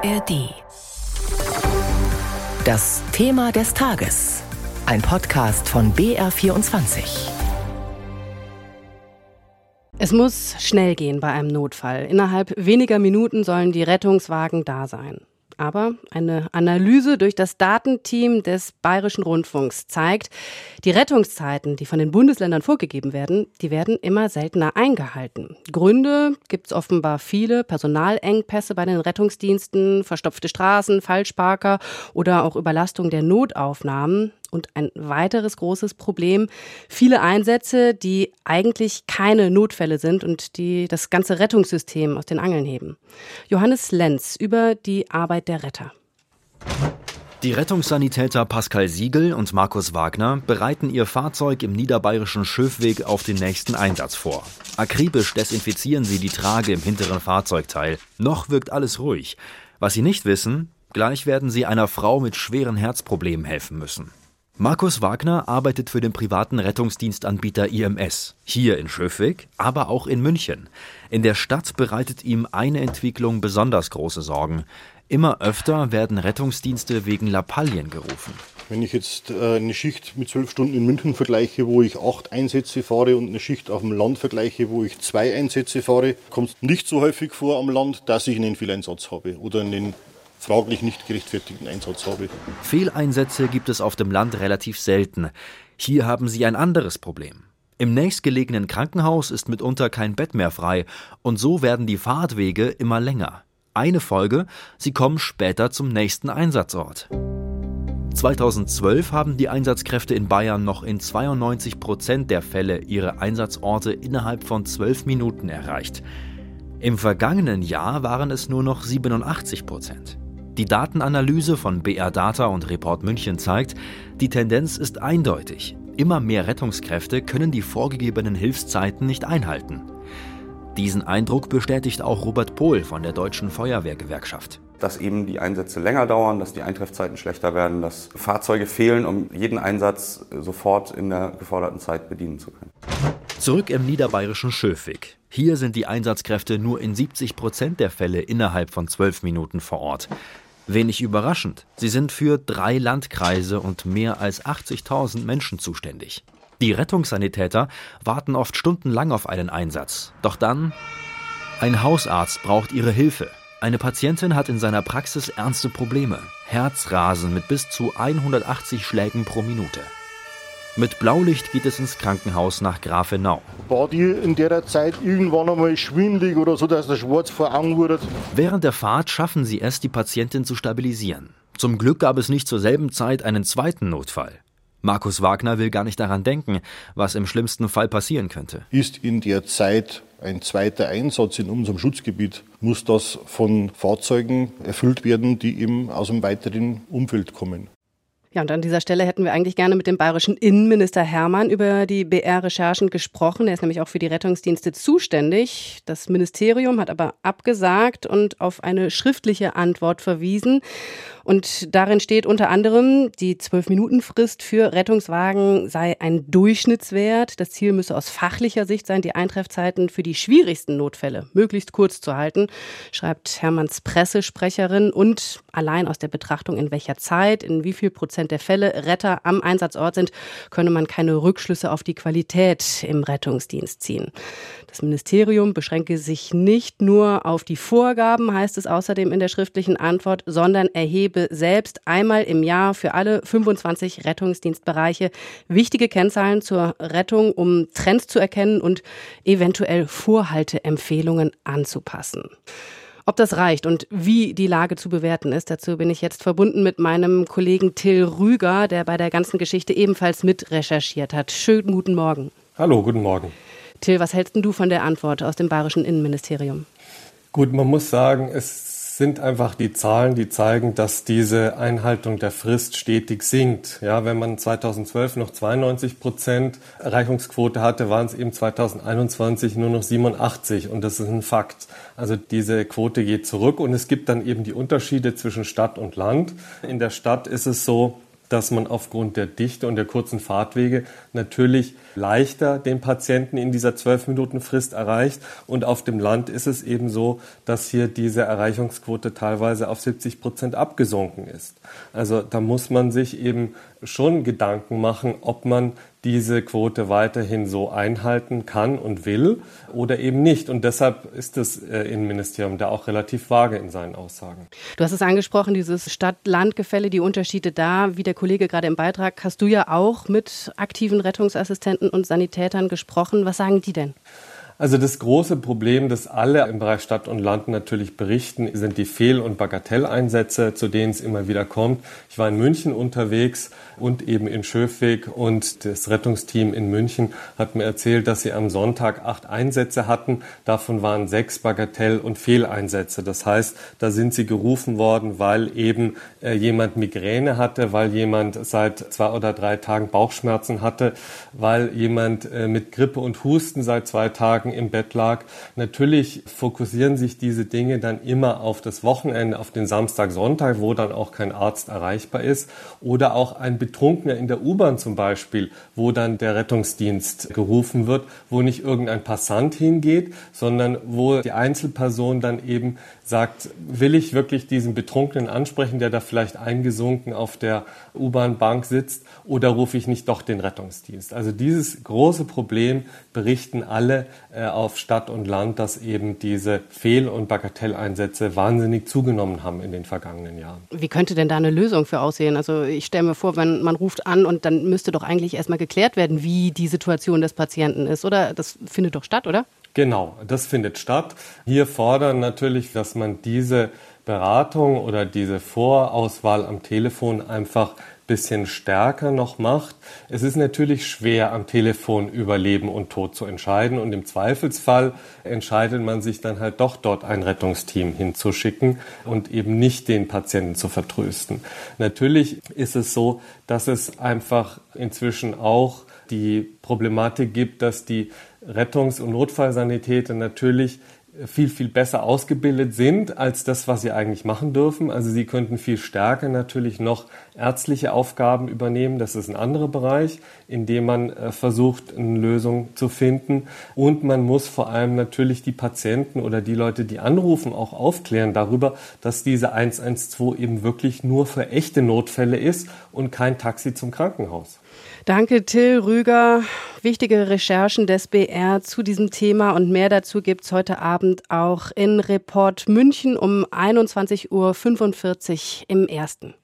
ARD. Das Thema des Tages. Ein Podcast von BR24. Es muss schnell gehen bei einem Notfall. Innerhalb weniger Minuten sollen die Rettungswagen da sein. Aber eine Analyse durch das Datenteam des Bayerischen Rundfunks zeigt, die Rettungszeiten, die von den Bundesländern vorgegeben werden, die werden immer seltener eingehalten. Gründe gibt es offenbar viele, Personalengpässe bei den Rettungsdiensten, verstopfte Straßen, Falschparker oder auch Überlastung der Notaufnahmen. Und ein weiteres großes Problem, viele Einsätze, die eigentlich keine Notfälle sind und die das ganze Rettungssystem aus den Angeln heben. Johannes Lenz über die Arbeit der Retter. Die Rettungssanitäter Pascal Siegel und Markus Wagner bereiten ihr Fahrzeug im niederbayerischen Schöfweg auf den nächsten Einsatz vor. Akribisch desinfizieren sie die Trage im hinteren Fahrzeugteil. Noch wirkt alles ruhig. Was sie nicht wissen, gleich werden sie einer Frau mit schweren Herzproblemen helfen müssen. Markus Wagner arbeitet für den privaten Rettungsdienstanbieter IMS, hier in Schöfwig, aber auch in München. In der Stadt bereitet ihm eine Entwicklung besonders große Sorgen. Immer öfter werden Rettungsdienste wegen Lappalien gerufen. Wenn ich jetzt äh, eine Schicht mit zwölf Stunden in München vergleiche, wo ich acht Einsätze fahre und eine Schicht auf dem Land vergleiche, wo ich zwei Einsätze fahre, kommt es nicht so häufig vor am Land, dass ich einen Fehleinsatz habe oder einen fraglich nicht gerechtfertigten Einsatz habe. Fehleinsätze gibt es auf dem Land relativ selten. Hier haben sie ein anderes Problem. Im nächstgelegenen Krankenhaus ist mitunter kein Bett mehr frei und so werden die Fahrtwege immer länger. Eine Folge, sie kommen später zum nächsten Einsatzort. 2012 haben die Einsatzkräfte in Bayern noch in 92 Prozent der Fälle ihre Einsatzorte innerhalb von zwölf Minuten erreicht. Im vergangenen Jahr waren es nur noch 87 Prozent. Die Datenanalyse von BR Data und Report München zeigt, die Tendenz ist eindeutig. Immer mehr Rettungskräfte können die vorgegebenen Hilfszeiten nicht einhalten. Diesen Eindruck bestätigt auch Robert Pohl von der Deutschen Feuerwehrgewerkschaft. Dass eben die Einsätze länger dauern, dass die Eintreffzeiten schlechter werden, dass Fahrzeuge fehlen, um jeden Einsatz sofort in der geforderten Zeit bedienen zu können. Zurück im niederbayerischen Schöfwig. Hier sind die Einsatzkräfte nur in 70 Prozent der Fälle innerhalb von zwölf Minuten vor Ort. Wenig überraschend, sie sind für drei Landkreise und mehr als 80.000 Menschen zuständig. Die Rettungssanitäter warten oft stundenlang auf einen Einsatz. Doch dann, ein Hausarzt braucht ihre Hilfe. Eine Patientin hat in seiner Praxis ernste Probleme. Herzrasen mit bis zu 180 Schlägen pro Minute. Mit Blaulicht geht es ins Krankenhaus nach Grafenau. War die in der Zeit irgendwann einmal schwindlig oder so, dass der Schwarz vor Augen wurde? Während der Fahrt schaffen sie es, die Patientin zu stabilisieren. Zum Glück gab es nicht zur selben Zeit einen zweiten Notfall. Markus Wagner will gar nicht daran denken, was im schlimmsten Fall passieren könnte. Ist in der Zeit ein zweiter Einsatz in unserem Schutzgebiet, muss das von Fahrzeugen erfüllt werden, die eben aus dem weiteren Umfeld kommen. Ja, und an dieser Stelle hätten wir eigentlich gerne mit dem bayerischen Innenminister Hermann über die BR-Recherchen gesprochen. Er ist nämlich auch für die Rettungsdienste zuständig. Das Ministerium hat aber abgesagt und auf eine schriftliche Antwort verwiesen. Und darin steht unter anderem, die Zwölf-Minuten-Frist für Rettungswagen sei ein Durchschnittswert. Das Ziel müsse aus fachlicher Sicht sein, die Eintreffzeiten für die schwierigsten Notfälle möglichst kurz zu halten, schreibt Hermanns Pressesprecherin. Und allein aus der Betrachtung, in welcher Zeit, in wie viel Prozent der Fälle Retter am Einsatzort sind, könne man keine Rückschlüsse auf die Qualität im Rettungsdienst ziehen. Das Ministerium beschränke sich nicht nur auf die Vorgaben, heißt es außerdem in der schriftlichen Antwort, sondern erhebe gebe selbst einmal im Jahr für alle 25 Rettungsdienstbereiche wichtige Kennzahlen zur Rettung, um Trends zu erkennen und eventuell Vorhalteempfehlungen anzupassen. Ob das reicht und wie die Lage zu bewerten ist, dazu bin ich jetzt verbunden mit meinem Kollegen Till Rüger, der bei der ganzen Geschichte ebenfalls mit recherchiert hat. Schönen guten Morgen. Hallo, guten Morgen. Till, was hältst du von der Antwort aus dem bayerischen Innenministerium? Gut, man muss sagen, es sind einfach die Zahlen, die zeigen, dass diese Einhaltung der Frist stetig sinkt. Ja, wenn man 2012 noch 92 Prozent Erreichungsquote hatte, waren es eben 2021 nur noch 87 und das ist ein Fakt. Also diese Quote geht zurück und es gibt dann eben die Unterschiede zwischen Stadt und Land. In der Stadt ist es so, dass man aufgrund der Dichte und der kurzen Fahrtwege natürlich leichter den Patienten in dieser zwölf Minuten Frist erreicht. Und auf dem Land ist es eben so, dass hier diese Erreichungsquote teilweise auf 70 Prozent abgesunken ist. Also da muss man sich eben schon Gedanken machen, ob man diese Quote weiterhin so einhalten kann und will oder eben nicht. Und deshalb ist das äh, Innenministerium da auch relativ vage in seinen Aussagen. Du hast es angesprochen, dieses Stadt-Land-Gefälle, die Unterschiede da, wie der Kollege gerade im Beitrag, hast du ja auch mit aktiven Rettungsassistenten und Sanitätern gesprochen. Was sagen die denn? Also das große Problem, das alle im Bereich Stadt und Land natürlich berichten, sind die Fehl- und Bagatelleinsätze, zu denen es immer wieder kommt. Ich war in München unterwegs und eben in Schöfweg und das Rettungsteam in München hat mir erzählt, dass sie am Sonntag acht Einsätze hatten. Davon waren sechs Bagatell- und Fehleinsätze. Das heißt, da sind sie gerufen worden, weil eben äh, jemand Migräne hatte, weil jemand seit zwei oder drei Tagen Bauchschmerzen hatte, weil jemand äh, mit Grippe und Husten seit zwei Tagen Tagen im Bett lag. Natürlich fokussieren sich diese Dinge dann immer auf das Wochenende, auf den Samstag, Sonntag, wo dann auch kein Arzt erreichbar ist. Oder auch ein Betrunkener in der U-Bahn zum Beispiel, wo dann der Rettungsdienst gerufen wird, wo nicht irgendein Passant hingeht, sondern wo die Einzelperson dann eben sagt, will ich wirklich diesen Betrunkenen ansprechen, der da vielleicht eingesunken auf der U-Bahn-Bank sitzt, oder rufe ich nicht doch den Rettungsdienst? Also dieses große Problem berichten alle äh, auf Stadt und Land, dass eben diese Fehl- und Bagatelleinsätze wahnsinnig zugenommen haben in den vergangenen Jahren. Wie könnte denn da eine Lösung für aussehen? Also ich stelle mir vor, wenn man ruft an und dann müsste doch eigentlich erstmal geklärt werden, wie die Situation des Patienten ist, oder? Das findet doch statt, oder? Genau, das findet statt. Hier fordern natürlich, dass man diese Beratung oder diese Vorauswahl am Telefon einfach bisschen stärker noch macht. Es ist natürlich schwer, am Telefon über Leben und Tod zu entscheiden und im Zweifelsfall entscheidet man sich dann halt doch dort ein Rettungsteam hinzuschicken und eben nicht den Patienten zu vertrösten. Natürlich ist es so, dass es einfach inzwischen auch die Problematik gibt, dass die Rettungs- und Notfallsanitäter natürlich viel, viel besser ausgebildet sind als das, was sie eigentlich machen dürfen. Also sie könnten viel stärker natürlich noch ärztliche Aufgaben übernehmen. Das ist ein anderer Bereich, in dem man äh, versucht, eine Lösung zu finden. Und man muss vor allem natürlich die Patienten oder die Leute, die anrufen, auch aufklären darüber, dass diese 112 eben wirklich nur für echte Notfälle ist und kein Taxi zum Krankenhaus. Danke, Till Rüger. Wichtige Recherchen des BR zu diesem Thema und mehr dazu gibt es heute Abend auch in Report München um 21.45 Uhr im ersten.